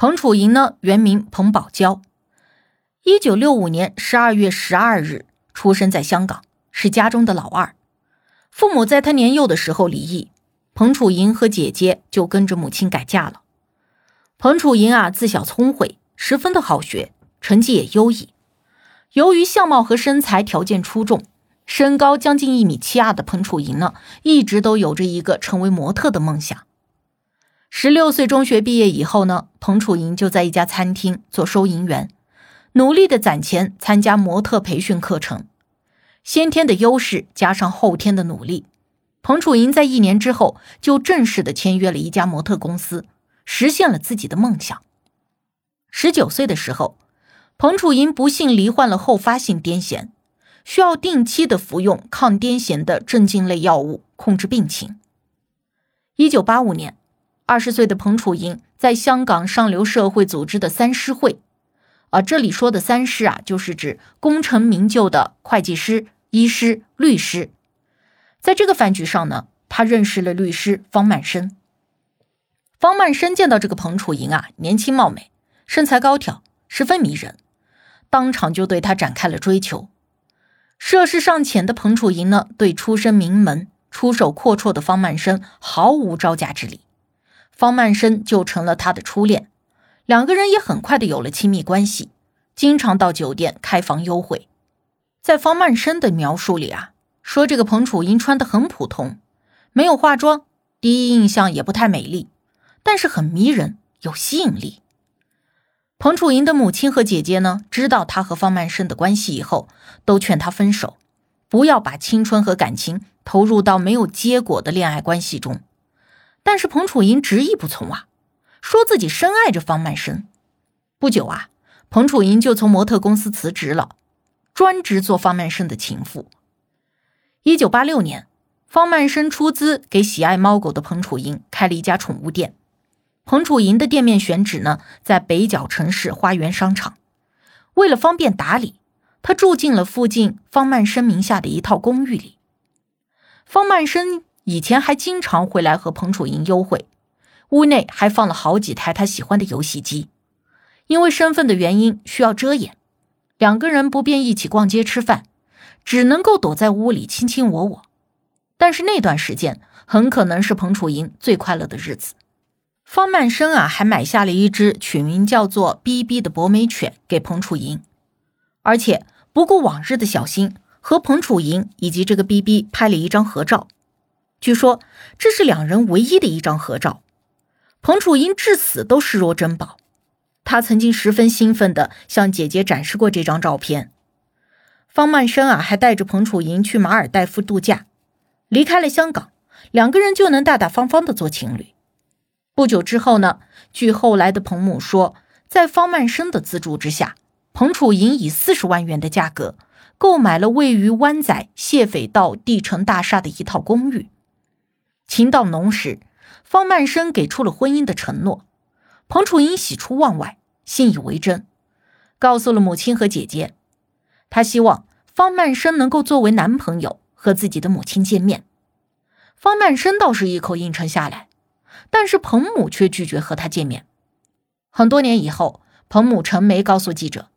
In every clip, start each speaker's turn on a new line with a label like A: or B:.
A: 彭楚莹呢，原名彭宝娇，一九六五年十二月十二日出生在香港，是家中的老二。父母在他年幼的时候离异，彭楚莹和姐姐就跟着母亲改嫁了。彭楚莹啊，自小聪慧，十分的好学，成绩也优异。由于相貌和身材条件出众，身高将近一米七二的彭楚莹呢，一直都有着一个成为模特的梦想。十六岁中学毕业以后呢，彭楚莹就在一家餐厅做收银员，努力的攒钱参加模特培训课程。先天的优势加上后天的努力，彭楚莹在一年之后就正式的签约了一家模特公司，实现了自己的梦想。十九岁的时候，彭楚莹不幸罹患了后发性癫痫，需要定期的服用抗癫痫的镇静类药物控制病情。一九八五年。二十岁的彭楚莹在香港上流社会组织的三师会，啊，这里说的三师啊，就是指功成名就的会计师、医师、律师。在这个饭局上呢，他认识了律师方曼生。方曼生见到这个彭楚莹啊，年轻貌美，身材高挑，十分迷人，当场就对他展开了追求。涉世尚浅的彭楚莹呢，对出身名门、出手阔绰的方曼生毫无招架之力。方曼生就成了他的初恋，两个人也很快的有了亲密关系，经常到酒店开房幽会。在方曼生的描述里啊，说这个彭楚英穿的很普通，没有化妆，第一印象也不太美丽，但是很迷人，有吸引力。彭楚莹的母亲和姐姐呢，知道他和方曼生的关系以后，都劝他分手，不要把青春和感情投入到没有结果的恋爱关系中。但是彭楚莹执意不从啊，说自己深爱着方曼生。不久啊，彭楚莹就从模特公司辞职了，专职做方曼生的情妇。一九八六年，方曼生出资给喜爱猫狗的彭楚莹开了一家宠物店。彭楚莹的店面选址呢，在北角城市花园商场。为了方便打理，他住进了附近方曼生名下的一套公寓里。方曼生。以前还经常回来和彭楚莹幽会，屋内还放了好几台他喜欢的游戏机。因为身份的原因需要遮掩，两个人不便一起逛街吃饭，只能够躲在屋里卿卿我我。但是那段时间很可能是彭楚莹最快乐的日子。方曼生啊，还买下了一只取名叫做 “B B” 的博美犬给彭楚莹，而且不顾往日的小心，和彭楚莹以及这个 B B 拍了一张合照。据说这是两人唯一的一张合照，彭楚英至死都视若珍宝。他曾经十分兴奋地向姐姐展示过这张照片。方曼生啊，还带着彭楚莹去马尔代夫度假。离开了香港，两个人就能大大方方地做情侣。不久之后呢，据后来的彭母说，在方曼生的资助之下，彭楚莹以四十万元的价格购买了位于湾仔谢斐道地城大厦的一套公寓。情到浓时，方曼生给出了婚姻的承诺。彭楚英喜出望外，信以为真，告诉了母亲和姐姐，他希望方曼生能够作为男朋友和自己的母亲见面。方曼生倒是一口应承下来，但是彭母却拒绝和他见面。很多年以后，彭母陈梅告诉记者，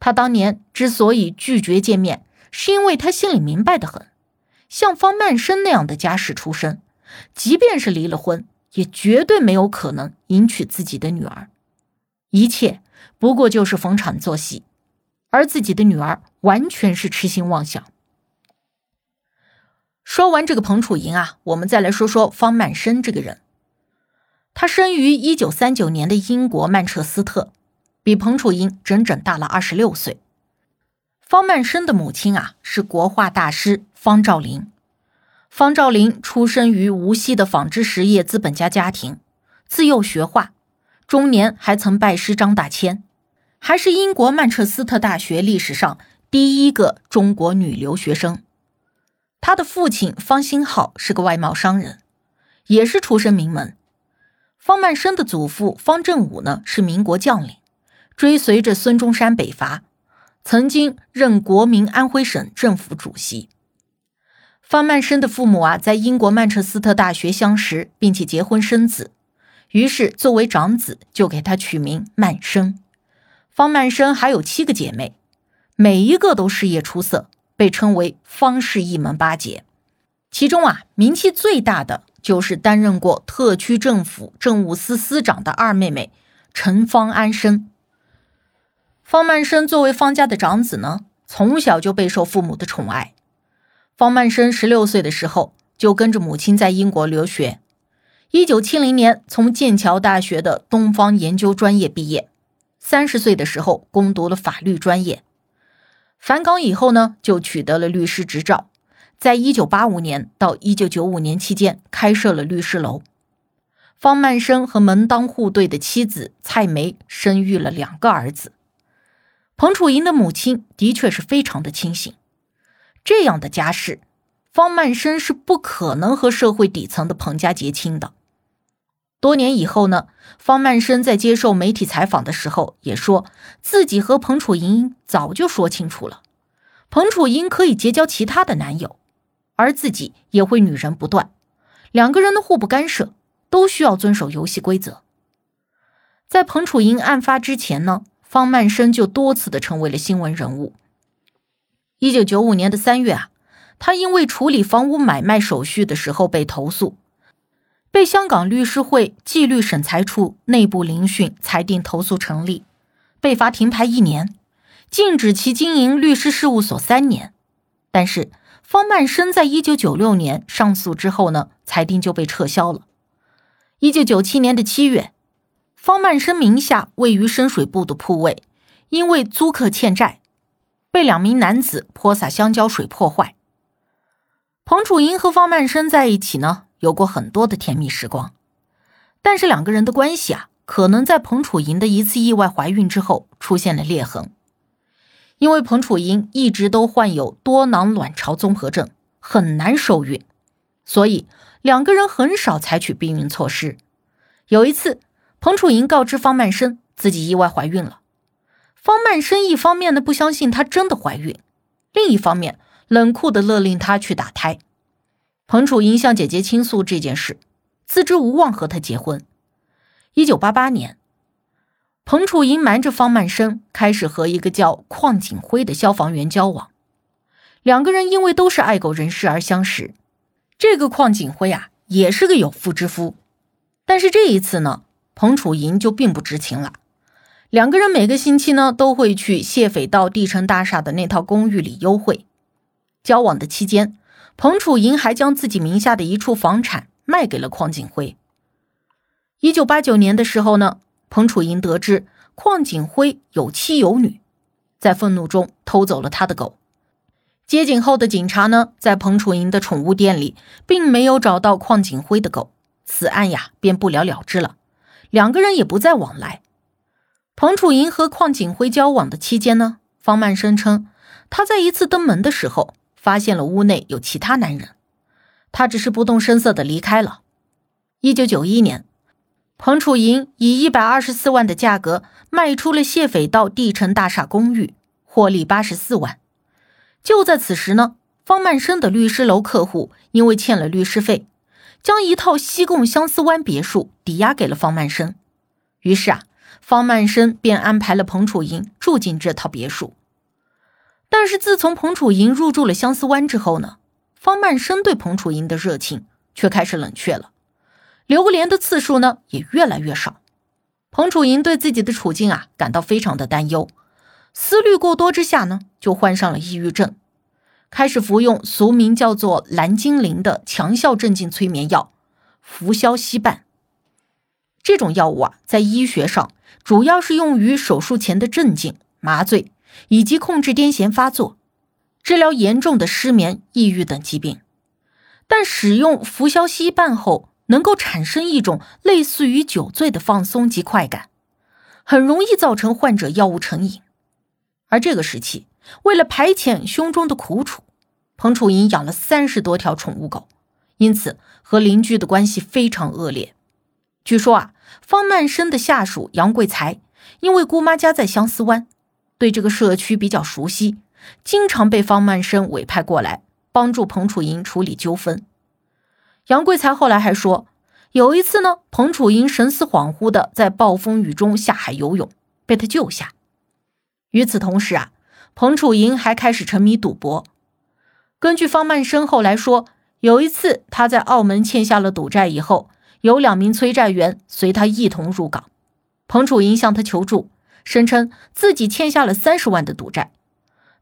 A: 他当年之所以拒绝见面，是因为他心里明白的很，像方曼生那样的家世出身。即便是离了婚，也绝对没有可能迎娶自己的女儿，一切不过就是逢场作戏，而自己的女儿完全是痴心妄想。说完这个彭楚莹啊，我们再来说说方曼生这个人。他生于一九三九年的英国曼彻斯特，比彭楚莹整整大了二十六岁。方曼生的母亲啊，是国画大师方兆林。方兆林出生于无锡的纺织实业资本家家庭，自幼学画，中年还曾拜师张大千，还是英国曼彻斯特大学历史上第一个中国女留学生。他的父亲方兴浩是个外贸商人，也是出身名门。方曼生的祖父方振武呢是民国将领，追随着孙中山北伐，曾经任国民安徽省政府主席。方曼生的父母啊在英国曼彻斯特大学相识，并且结婚生子。于是，作为长子，就给他取名曼生。方曼生还有七个姐妹，每一个都事业出色，被称为方氏一门八姐。其中啊，名气最大的就是担任过特区政府政务司司长的二妹妹陈方安生。方曼生作为方家的长子呢，从小就备受父母的宠爱。方曼生十六岁的时候，就跟着母亲在英国留学。一九七零年，从剑桥大学的东方研究专业毕业。三十岁的时候，攻读了法律专业。返港以后呢，就取得了律师执照。在一九八五年到一九九五年期间，开设了律师楼。方曼生和门当户对的妻子蔡梅生育了两个儿子。彭楚莹的母亲的确是非常的清醒，这样的家世，方曼生是不可能和社会底层的彭家结亲的。多年以后呢，方曼生在接受媒体采访的时候也说自己和彭楚莹早就说清楚了，彭楚莹可以结交其他的男友，而自己也会女人不断，两个人的互不干涉，都需要遵守游戏规则。在彭楚莹案发之前呢，方曼生就多次的成为了新闻人物。一九九五年的三月啊，他因为处理房屋买卖手续的时候被投诉。被香港律师会纪律审裁处内部聆讯，裁定投诉成立，被罚停牌一年，禁止其经营律师事务所三年。但是方曼生在一九九六年上诉之后呢，裁定就被撤销了。一九九七年的七月，方曼生名下位于深水埗的铺位，因为租客欠债，被两名男子泼洒香蕉水破坏。彭楚莹和方曼生在一起呢。有过很多的甜蜜时光，但是两个人的关系啊，可能在彭楚莹的一次意外怀孕之后出现了裂痕。因为彭楚莹一直都患有多囊卵巢综合症，很难受孕，所以两个人很少采取避孕措施。有一次，彭楚莹告知方曼生自己意外怀孕了，方曼生一方面呢不相信她真的怀孕，另一方面冷酷的勒令她去打胎。彭楚莹向姐姐倾诉这件事，自知无望和他结婚。一九八八年，彭楚莹瞒着方曼生，开始和一个叫邝景辉的消防员交往。两个人因为都是爱狗人士而相识。这个邝景辉啊，也是个有妇之夫。但是这一次呢，彭楚莹就并不知情了。两个人每个星期呢，都会去谢斐道地城大厦的那套公寓里幽会。交往的期间。彭楚莹还将自己名下的一处房产卖给了邝景辉。一九八九年的时候呢，彭楚莹得知邝景辉有妻有女，在愤怒中偷走了他的狗。接警后的警察呢，在彭楚莹的宠物店里并没有找到邝景辉的狗，此案呀便不了了之了，两个人也不再往来。彭楚莹和邝景辉交往的期间呢，方曼声称他在一次登门的时候。发现了屋内有其他男人，他只是不动声色的离开了。一九九一年，彭楚莹以一百二十四万的价格卖出了谢斐道地城大厦公寓，获利八十四万。就在此时呢，方曼生的律师楼客户因为欠了律师费，将一套西贡相思湾别墅抵押给了方曼生。于是啊，方曼生便安排了彭楚莹住进这套别墅。但是自从彭楚莹入住了相思湾之后呢，方曼生对彭楚莹的热情却开始冷却了，留连的次数呢也越来越少。彭楚莹对自己的处境啊感到非常的担忧，思虑过多之下呢，就患上了抑郁症，开始服用俗名叫做蓝精灵的强效镇静催眠药氟硝西泮。这种药物啊，在医学上主要是用于手术前的镇静麻醉。以及控制癫痫发作，治疗严重的失眠、抑郁等疾病。但使用氟硝西泮后，能够产生一种类似于酒醉的放松及快感，很容易造成患者药物成瘾。而这个时期，为了排遣胸中的苦楚，彭楚营养了三十多条宠物狗，因此和邻居的关系非常恶劣。据说啊，方曼生的下属杨贵才因为姑妈家在相思湾，对这个社区比较熟悉，经常被方曼生委派过来帮助彭楚营处理纠纷。杨贵才后来还说，有一次呢，彭楚营神思恍惚的在暴风雨中下海游泳，被他救下。与此同时啊，彭楚营还开始沉迷赌博。根据方曼生后来说，有一次他在澳门欠下了赌债以后，有两名催债员随他一同入港。彭楚营向他求助，声称自己欠下了三十万的赌债。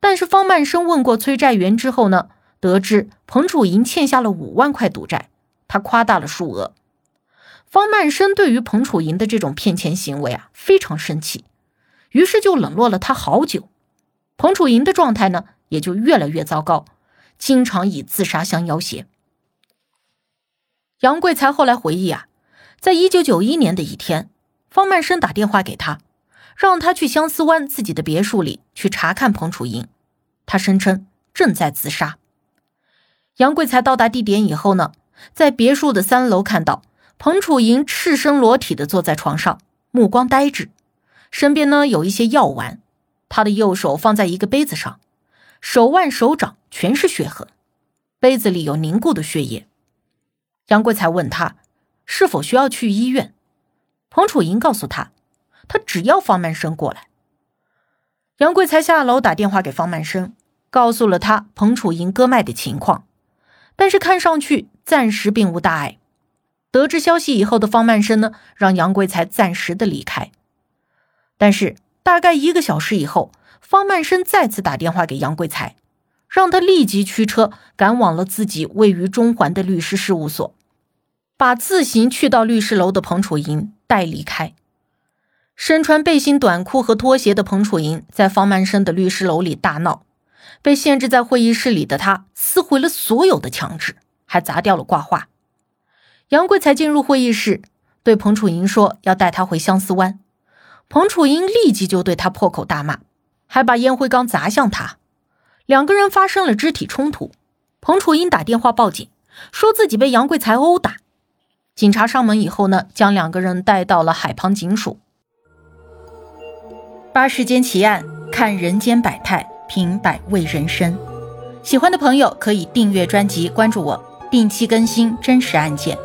A: 但是方曼生问过催债员之后呢，得知彭楚营欠下了五万块赌债，他夸大了数额。方曼生对于彭楚营的这种骗钱行为啊，非常生气，于是就冷落了他好久。彭楚营的状态呢，也就越来越糟糕。经常以自杀相要挟。杨贵才后来回忆啊，在一九九一年的一天，方曼生打电话给他，让他去相思湾自己的别墅里去查看彭楚英。他声称正在自杀。杨贵才到达地点以后呢，在别墅的三楼看到彭楚英赤身裸体的坐在床上，目光呆滞，身边呢有一些药丸，他的右手放在一个杯子上。手腕、手掌全是血痕，杯子里有凝固的血液。杨贵才问他是否需要去医院，彭楚莹告诉他，他只要方曼生过来。杨贵才下楼打电话给方曼生，告诉了他彭楚莹割脉的情况，但是看上去暂时并无大碍。得知消息以后的方曼生呢，让杨贵才暂时的离开，但是大概一个小时以后。方曼生再次打电话给杨贵才，让他立即驱车赶往了自己位于中环的律师事务所，把自行去到律师楼的彭楚莹带离开。身穿背心短裤和拖鞋的彭楚莹在方曼生的律师楼里大闹，被限制在会议室里的他撕毁了所有的墙纸，还砸掉了挂画。杨贵才进入会议室，对彭楚莹说要带他回相思湾，彭楚莹立即就对他破口大骂。还把烟灰缸砸向他，两个人发生了肢体冲突。彭楚英打电话报警，说自己被杨贵才殴打。警察上门以后呢，将两个人带到了海旁警署。八世间奇案，看人间百态，品百味人生。喜欢的朋友可以订阅专辑，关注我，定期更新真实案件。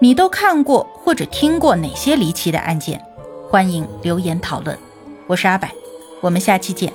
A: 你都看过或者听过哪些离奇的案件？欢迎留言讨论。我是阿柏。我们下期见。